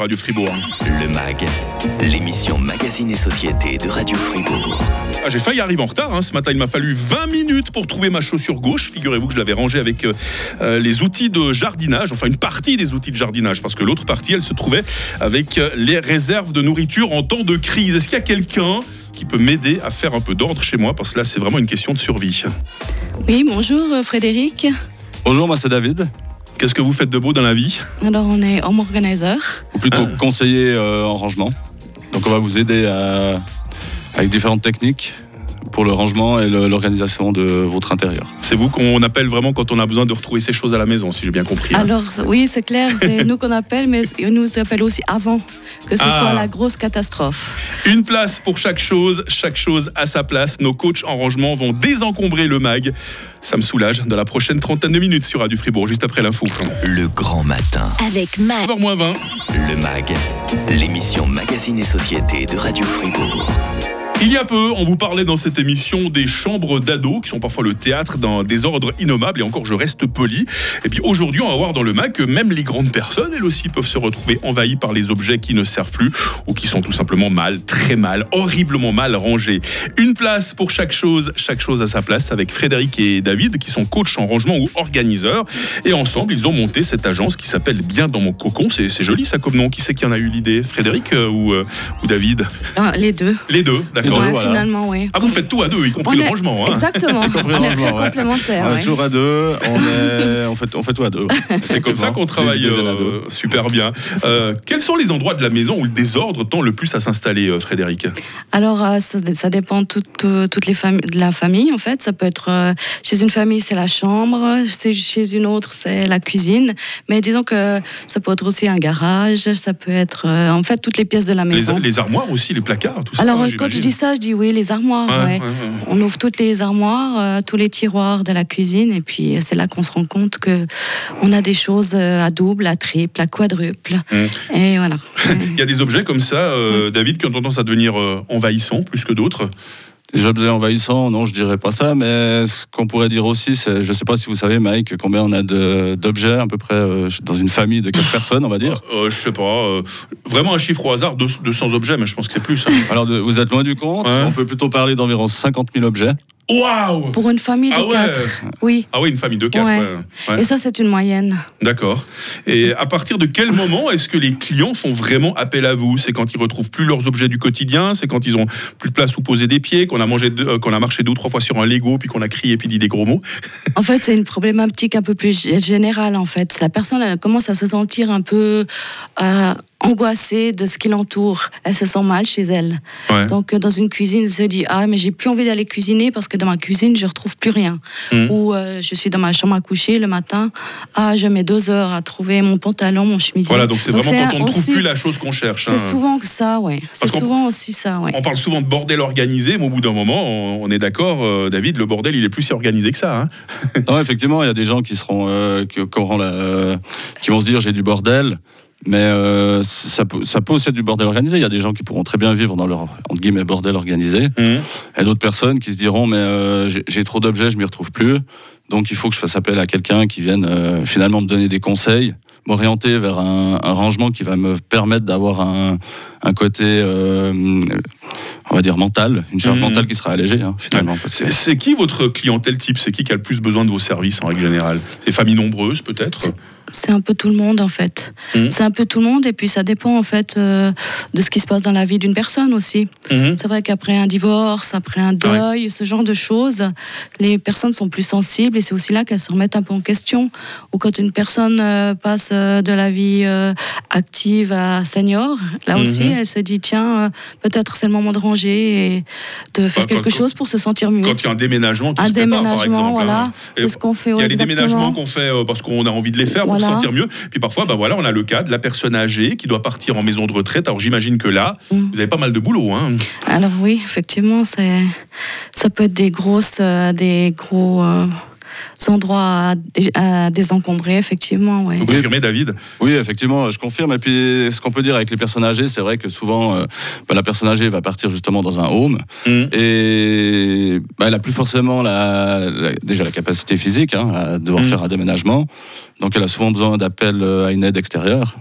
Radio Fribourg. Le MAG, l'émission Magazine et Société de Radio Fribourg. Ah, j'ai failli arriver en retard. hein. Ce matin, il m'a fallu 20 minutes pour trouver ma chaussure gauche. Figurez-vous que je l'avais rangée avec euh, euh, les outils de jardinage, enfin une partie des outils de jardinage, parce que l'autre partie, elle se trouvait avec euh, les réserves de nourriture en temps de crise. Est-ce qu'il y a quelqu'un qui peut m'aider à faire un peu d'ordre chez moi? Parce que là, c'est vraiment une question de survie. Oui, bonjour Frédéric. Bonjour, moi c'est David, Qu'est-ce que vous faites de beau dans la vie? Alors on est home organizer. ou plutôt Ah. conseiller euh, en rangement. Donc on va vous aider à- avec différentes techniques pour le rangement et l'organisation de votre intérieur. C'est vous qu'on appelle vraiment quand on a besoin de retrouver ses choses à la maison, si j'ai bien compris. hein. Alors oui, c'est clair, c'est nous qu'on appelle, mais ils nous appellent aussi avant que ce Ah. soit la grosse catastrophe. Une place pour chaque chose, chaque chose à sa place. Nos coachs en rangement vont désencombrer le mag. Ça me soulage dans la prochaine trentaine de minutes sur Radio Fribourg, juste après l'info. Le grand matin. Avec Mag. 9h20. Le MAG, l'émission Magazine et Société de Radio Fribourg. Il y a peu, on vous parlait dans cette émission des chambres d'ados qui sont parfois le théâtre d'un désordre innommable et encore je reste poli. Et puis aujourd'hui, on va voir dans le MAC que même les grandes personnes, elles aussi, peuvent se retrouver envahies par les objets qui ne servent plus ou qui sont tout simplement mal, très mal, horriblement mal rangés. Une place pour chaque chose, chaque chose à sa place avec Frédéric et David qui sont coachs en rangement ou organiseurs. Et ensemble, ils ont monté cette agence qui s'appelle Bien dans mon cocon. C'est joli ça comme nom. Qui c'est qui en a eu l'idée? Frédéric euh, ou, euh, ou David? Ah, les deux. Les deux, d'accord. Deux, Ouais, voilà. Finalement, oui. Ah, vous faites tout à deux, y compris On le est- rangement. Hein. Exactement. compris on est rangement, très ouais. complémentaires. on est ouais. toujours à deux, on, est, on, fait, on fait tout à deux. C'est comme ça qu'on travaille Les euh, super bien. Euh, quels sont les endroits de la maison où le désordre tend le plus à s'installer, euh, Frédéric? Alors, euh, ça, ça dépend de toutes, euh, toutes les familles, de la famille, en fait. Ça peut être euh, chez une famille, c'est la chambre, c'est chez une autre, c'est la cuisine. Mais disons que ça peut être aussi un garage, ça peut être, euh, en fait, toutes les pièces de la les, maison. les armoires aussi, les placards, tout ça. Alors, hein, quand je dis ça, je dis oui, les armoires. Ouais, ouais. ouais, ouais. On ouvre toutes les armoires, euh, tous les tiroirs de la cuisine, et puis euh, c'est là qu'on se rend compte que on a des choses euh, à double, à triple, à quadruple. Mm. Et voilà. Il y a des objets comme ça, euh, David, qui ont tendance à devenir envahissants plus que d'autres. Les objets envahissants, non, je dirais pas ça, mais ce qu'on pourrait dire aussi, c'est, je sais pas si vous savez, Mike, combien on a d'objets à peu près euh, dans une famille de quatre personnes, on va dire. Euh, je sais pas, euh, vraiment un chiffre au hasard, 200 objets, mais je pense que c'est plus. hein. Alors de- vous êtes loin du compte, Ouais. on peut plutôt parler d'environ 50 000 objets. Waouh Pour une famille de Ah ouais quatre. Oui. Ah oui, une famille de quatre. Ouais. Et ça, c'est une moyenne. D'accord. Et à partir de quel moment est-ce que les clients font vraiment appel à vous? C'est quand ils retrouvent plus leurs objets du quotidien? C'est quand ils ont plus de place où poser des pieds Qu'on a mangé, deux- euh, qu'on a marché deux ou trois fois sur un Lego puis qu'on a crié puis dit des gros mots? En fait, c'est une problématique un peu plus gé- générale. En fait, la personne elle commence à se sentir un peu euh, angoissée de ce qui l'entoure. Elle se sent mal chez elle. Ouais. Donc, euh, dans une cuisine, elle se dit ah mais j'ai plus envie d'aller cuisiner parce que dans ma cuisine je retrouve plus rien. Mhm. Ou euh, je suis dans ma chambre à coucher le matin. Ah, je mets deux heures à trouver mon pantalon, mon chemisier. Voilà, donc c'est vraiment quand on ne trouve aussi- plus la chose qu'on cherche. C'est hein. souvent que ça, ouais. C'est souvent aussi ça, ouais. On parle souvent de bordel organisé, mais au bout d'un moment, on, on est d'accord, euh, David, le bordel, il est plus si organisé que ça. hein. Non, effectivement, il y a des gens qui seront, euh, qui, qui auront la- euh, qui vont se dire j'ai du bordel, mais euh, ça, peut, ça peut aussi être du bordel organisé. Il y a des gens qui pourront très bien vivre dans leur entre guillemets bordel organisé, et d'autres personnes qui se diront mais euh, j'ai- trop d'objets, je m'y retrouve plus, donc il faut que je fasse appel à quelqu'un qui vienne euh, finalement me donner des conseils, m'orienter vers un, un rangement qui va me permettre d'avoir un, un côté, on va dire mental, une charge Mhm. mentale qui sera allégée hein, finalement. que- C'est qui votre clientèle type? C'est qui qui a le plus besoin de vos services en règle générale? C'est familles nombreuses peut-être? C'est un peu tout le monde en fait. Mhm. C'est un peu tout le monde et puis ça dépend en fait euh, de ce qui se passe dans la vie d'une personne aussi. Mhm. C'est vrai qu'après un divorce, après un deuil, ce genre de choses, les personnes sont plus sensibles et c'est aussi là qu'elles se remettent un peu en question. Ou quand une personne euh, passe euh, de la vie euh, active à senior, là aussi elle se dit tiens, euh, peut-être c'est le moment de ranger et de faire Bah, quand- quelque chose pour se sentir mieux. Quand il y a un déménagement qui Un se prépare, par déménagement, exemple, voilà, hein. c'est ce qu'on fait. Il y a des déménagements qu'on fait euh, parce qu'on a envie de les faire pour se sentir mieux. Puis parfois, bah voilà, on a le cas de la personne âgée qui doit partir en maison de retraite. Alors j'imagine que là, Mm. vous avez pas mal de boulot. Hein. Alors oui, effectivement, ça peut être des grosses, euh, des gros euh, endroits à, dé- à désencombrer, effectivement. Ouais. Vous Oui. confirmez, David? Oui, effectivement, je confirme. Et puis, ce qu'on peut dire avec les personnes âgées, c'est vrai que souvent, euh, bah, la personne âgée va partir justement dans un home Mm. et bah, elle a plus forcément la, la- déjà la capacité physique hein, à devoir Mm. faire un déménagement. Donc, elle a souvent besoin d'appel euh, à une aide extérieure.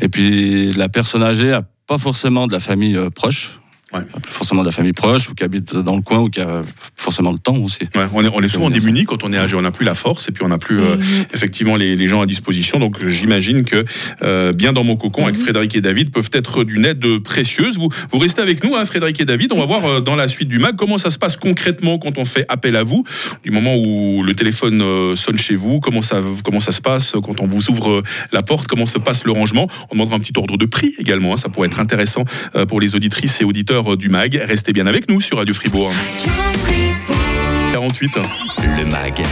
Et puis la personne âgée a pas forcément de la famille euh, proche. Ouais. Pas forcément de la famille proche ou qui habite dans le coin ou qui a forcément le temps aussi. Ouais, on, est, on est souvent démunis quand on est âgé, on n'a plus la force et puis on n'a plus euh, effectivement les, les gens à disposition. Donc j'imagine que euh, bien dans mon cocon avec Frédéric et David peuvent être d'une aide précieuse. Vous, vous restez avec nous, hein, Frédéric et David. On va voir euh, dans la suite du mag comment ça se passe concrètement quand on fait appel à vous, du moment où le téléphone euh, sonne chez vous, comment ça, comment ça se passe quand on vous ouvre euh, la porte, comment se passe le rangement. On demandera un petit ordre de prix également. hein, ça pourrait être intéressant euh, pour les auditrices et auditeurs du mag. Restez bien avec nous sur Radio Fribourg. 48. Le MAG,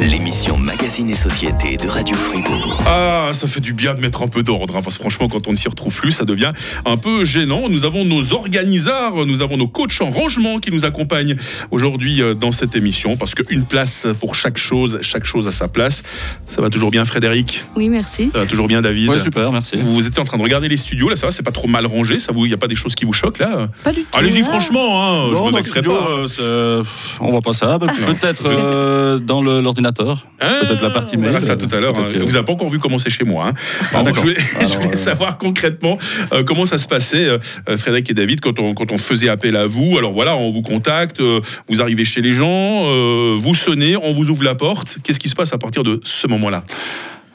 l'émission Magazine et Société de Radio Fribourg. Ah, ça fait du bien de mettre un peu d'ordre, hein, parce que franchement, quand on ne s'y retrouve plus, ça devient un peu gênant. Nous avons nos organisateurs, nous avons nos coachs en rangement qui nous accompagnent aujourd'hui euh, dans cette émission, parce qu'une place pour chaque chose, chaque chose à sa place. Ça va toujours bien, Frédéric? Oui, merci. Ça va toujours bien, David? Ouais, super, merci. Vous étiez en train de regarder les studios, là, ça va, c'est pas trop mal rangé, ça vous, il n'y a pas des choses qui vous choquent, là? Pas du tout. Allez-y, hein. franchement, hein, je me vexerai pas. euh, on voit pas ça. Peut-être euh, dans le- l'ordinateur. Ah, Peut-être la partie on verra mail, ça tout à l'heure. peut-être hein. que- Vous n'avez pas encore vu comment c'est chez moi. hein. Ah, Alors, d'accord. je voulais, je Alors, voulais euh, savoir concrètement euh, comment ça se passait, euh, euh, Frédéric et David, quand on, quand on faisait appel à vous. Alors voilà, on vous contacte, euh, vous arrivez chez les gens, euh, vous sonnez, on vous ouvre la porte. Qu'est-ce qui se passe à partir de ce moment-là?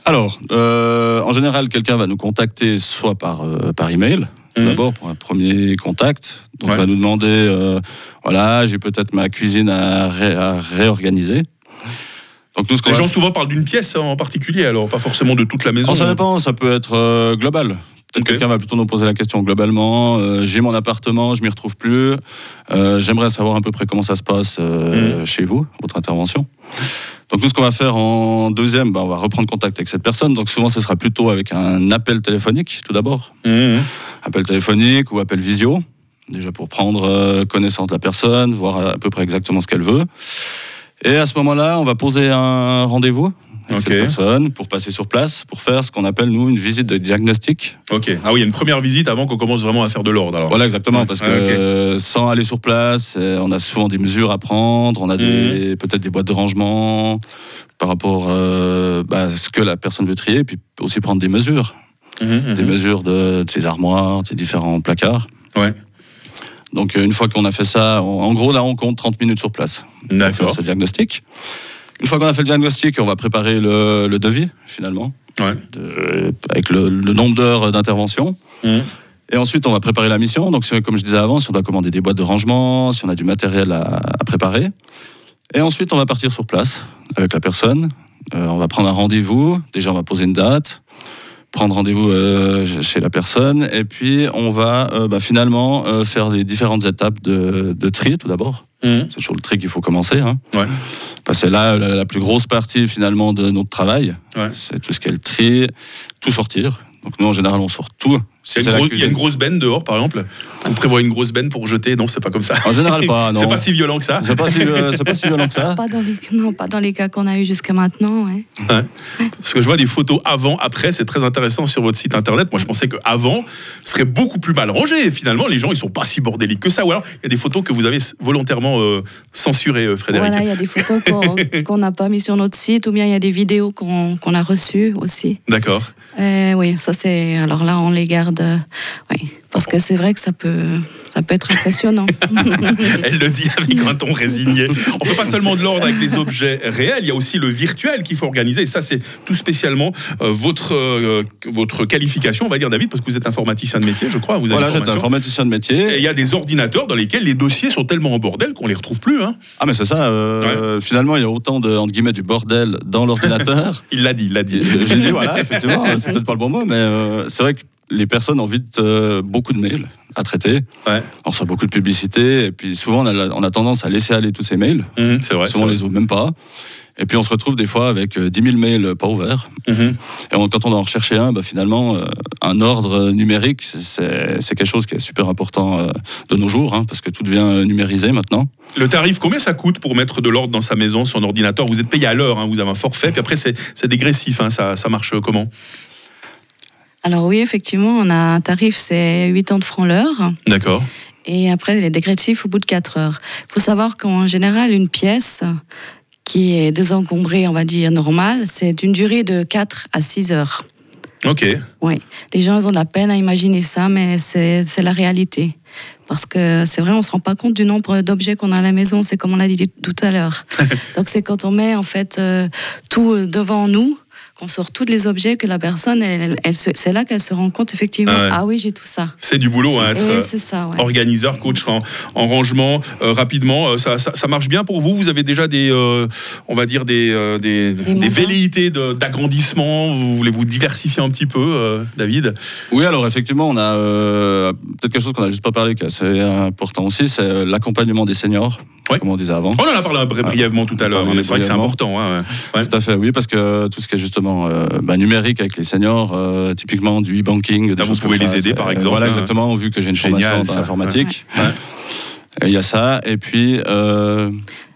Alors, euh, en général, quelqu'un va nous contacter soit par, euh, par email, tout Mhm. d'abord pour un premier contact. Donc, Ouais. va nous demander, euh, voilà, j'ai peut-être ma cuisine à, ré- à réorganiser. Donc, nous, ce Les gens souvent parlent d'une pièce en particulier, alors pas forcément de toute la maison. Oh, ça dépend, ça peut être euh, global. Peut-être Ok. quelqu'un va plutôt nous poser la question globalement. euh, j'ai mon appartement, je m'y retrouve plus. euh, J'aimerais savoir à peu près comment ça se passe euh, chez vous, votre intervention. Donc nous, ce qu'on va faire en deuxième, bah, on va reprendre contact avec cette personne. Donc souvent, ce sera plutôt avec un appel téléphonique tout d'abord, Mhm. appel téléphonique ou appel visio, déjà pour prendre euh, connaissance de la personne, voir à peu près exactement ce qu'elle veut. Et à ce moment-là, on va poser un rendez-vous avec cette personne pour passer sur place, pour faire ce qu'on appelle, nous, une visite de diagnostic. Ok. Ah oui, il y a une première visite avant qu'on commence vraiment à faire de l'ordre. Voilà, exactement, parce que Ah, euh, sans aller sur place, euh, on a souvent des mesures à prendre, on a des- Mhm. peut-être des boîtes de rangement par rapport euh, bah, à ce que la personne veut trier, puis aussi prendre des mesures, Mhm, des mhm. mesures de, de ses armoires, de ses différents placards. Ouais. Donc euh, une fois qu'on a fait ça, on- en gros là on compte 30 minutes sur place. pour D'accord. faire ce diagnostic. Une fois qu'on a fait le diagnostic, on va préparer le, le devis finalement, Ouais. de- avec le, le nombre d'heures d'intervention. Mhm. Et ensuite, on va préparer la mission. Donc, comme je disais avant, si on doit commander des boîtes de rangement, si on a du matériel à, à préparer. Et ensuite, on va partir sur place avec la personne. Euh, on va prendre un rendez-vous. Déjà, on va poser une date, prendre rendez-vous euh, chez la personne. Et puis, on va euh, bah, finalement euh, faire les différentes étapes de, de tri tout d'abord. Mhm. C'est toujours le tri qu'il faut commencer. Hein. Ouais. Parce que c'est là la, la plus grosse partie finalement de notre travail. Ouais. C'est tout ce qui est le tri, tout sortir. Donc nous, en général, on sort tout. Si Il y, c'est a une grosse benne dehors, par exemple. Vous prévoyez une grosse benne pour jeter Non, c'est pas comme ça. En général, pas, non. C'est pas si violent que ça. C'est pas si, euh, c'est pas si violent que ça. Pas dans les, non, pas dans les cas qu'on a eu jusqu'à maintenant. ouais. Parce que je vois des photos avant, après, c'est très intéressant sur votre site internet. Moi, je pensais que avant serait beaucoup plus mal rangé. Et finalement, les gens, ils sont pas si bordéliques que ça. Ou alors, il y a des photos que vous avez volontairement euh, censurées, euh, Frédéric. Voilà, il y a des photos qu'on qu'on n'a pas mis sur notre site ou bien il y a des vidéos qu'on qu'on a reçues aussi. D'accord. Euh, oui, ça c'est. Alors là, on les garde. euh, oui, parce que c'est vrai que ça peut, ça peut être impressionnant. Elle le dit avec un ton résigné. On fait pas seulement de l'ordre avec les objets réels, il y a aussi le virtuel qu'il faut organiser. Et ça, c'est tout spécialement euh, votre, euh, votre qualification, on va dire, David, parce que vous êtes informaticien de métier, je crois. Vous avez Voilà, j'étais informaticien de Et métier. il y a des ordinateurs dans lesquels les dossiers sont tellement en bordel qu'on les retrouve plus. Hein. Ah, mais c'est ça. euh, Finalement, il y a autant de, entre guillemets, du bordel dans l'ordinateur. Il l'a dit, il l'a dit. J'ai j'ai dit, voilà, effectivement, c'est peut-être pas le bon mot, mais euh, c'est vrai que les personnes ont vite euh, beaucoup de mails à traiter. Ouais. On reçoit beaucoup de publicité, et puis souvent, on a, la- on a tendance à laisser aller tous ces mails. Mhm, c'est vrai. souvent, on les ouvre même pas. Et puis, on se retrouve des fois avec euh, 10 000 mails pas ouverts. Mhm. Et on- quand on en rechercher un, bah, finalement, euh, un ordre numérique, c'est quelque chose qui est super important euh, de nos jours, hein, parce que tout devient euh, numérisé maintenant. Le tarif, combien ça coûte pour mettre de l'ordre dans sa maison, son ordinateur? Vous êtes payé à l'heure, hein, vous avez un forfait, puis après, c'est c'est dégressif. hein, ça, ça marche comment? Alors oui, effectivement, on a un tarif, c'est 80 francs l'heure. D'accord. Et après, les dégressifs au bout de 4 heures. Il faut savoir qu'en général, une pièce qui est désencombrée, on va dire normale, c'est d'une durée de 4 à 6 heures. Ok. Oui, les gens ils ont de la peine à imaginer ça, mais c'est la réalité. Parce que c'est vrai, on se rend pas compte du nombre d'objets qu'on a à la maison. C'est comme on l'a dit tout à l'heure. Donc c'est quand on met en fait euh, tout devant nous qu'on sort tous les objets que la personne, elle, elle- elle se- c'est là qu'elle se rend compte effectivement. Ah Ah, oui, j'ai tout ça. C'est du boulot, hein, être euh, c'est ça. Ouais. organiseur, coach en, en rangement. Euh, rapidement, euh, ça, ça- ça marche bien pour vous? Vous avez déjà des, euh, on va dire, des, euh, des, velléités de- d'agrandissement? Vous voulez vous diversifier un petit peu, euh, David? Oui, alors effectivement, on a euh, peut-être quelque chose qu'on n'a juste pas parlé, qui est assez important aussi, c'est euh, l'accompagnement des seniors, Ouais. comme on disait avant. On en a parlé bri- brièvement tout à l'heure, mais c'est vrai que c'est important. hein. Tout à fait, oui, parce que tout ce qui est justement euh, bah, numérique avec les seniors, euh, typiquement du e-banking, Là, vous pouvez les ça, aider, par exemple, Voilà, exactement, vu que j'ai une Génial, formation ça. dans l'informatique. Ouais. Et Il y a ça, et puis euh,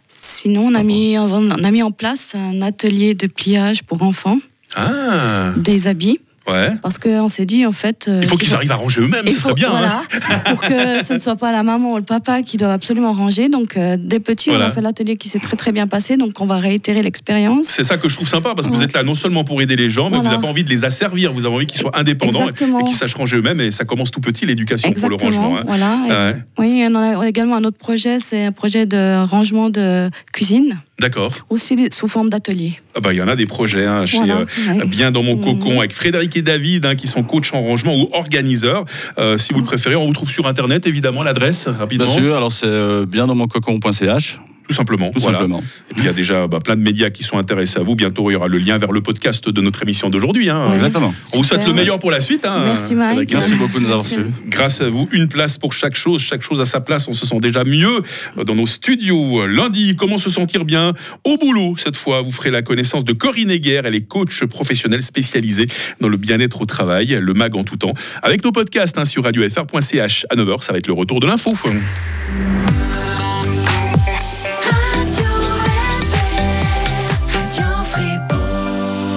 Sinon, on a, mis, on a mis en place un atelier de pliage pour enfants, Ah, des habits, ouais. parce qu'on s'est dit en fait. euh, Il faut qu'il qu'ils arrivent à ranger eux-mêmes, ce serait bien. hein. Voilà, pour que ce ne soit pas la maman ou le papa qui doit absolument ranger. Donc, euh, des petits, Voilà. on a fait l'atelier qui s'est très très bien passé. Donc, on va réitérer l'expérience. C'est ça que je trouve sympa parce que vous êtes là non seulement pour aider les gens, mais vous n'avez pas envie de les asservir, vous avez envie qu'ils soient indépendants et, Exactement. et qu'ils sachent ranger eux-mêmes. Et ça commence tout petit, l'éducation pour le rangement. hein. Voilà. Et- Ouais. Oui, on a également un autre projet, c'est un projet de rangement de cuisine, D'accord. aussi sous forme d'atelier. Ah bah, Il y en a des projets hein, chez Voilà, euh, ouais. Bien dans mon Mhm. cocon avec Frédéric et David hein, qui sont coachs en rangement ou organiseurs. Euh, si vous le préférez, on vous trouve sur Internet évidemment l'adresse rapidement. bien sûr, alors c'est euh, bien dans mon cocon.ch, Tout simplement. tout voilà. simplement. Et puis il y a déjà bah, plein de médias qui sont intéressés à vous. Bientôt il y aura le lien vers le podcast de notre émission d'aujourd'hui. hein. Ouais. Exactement. On vous souhaite le meilleur pour la suite. hein, Merci, Mike. Merci beaucoup de nous avoir reçus. Grâce à vous, une place pour chaque chose, chaque chose à sa place. On se sent déjà mieux dans nos studios. Lundi, comment se sentir bien? Au boulot Cette fois, vous ferez la connaissance de Corinne Heguer. Elle est coach professionnelle spécialisée dans le bien-être au travail, le mag en tout temps. Avec nos podcasts hein, sur radiofr.ch à 9h, ça va être le retour de l'info.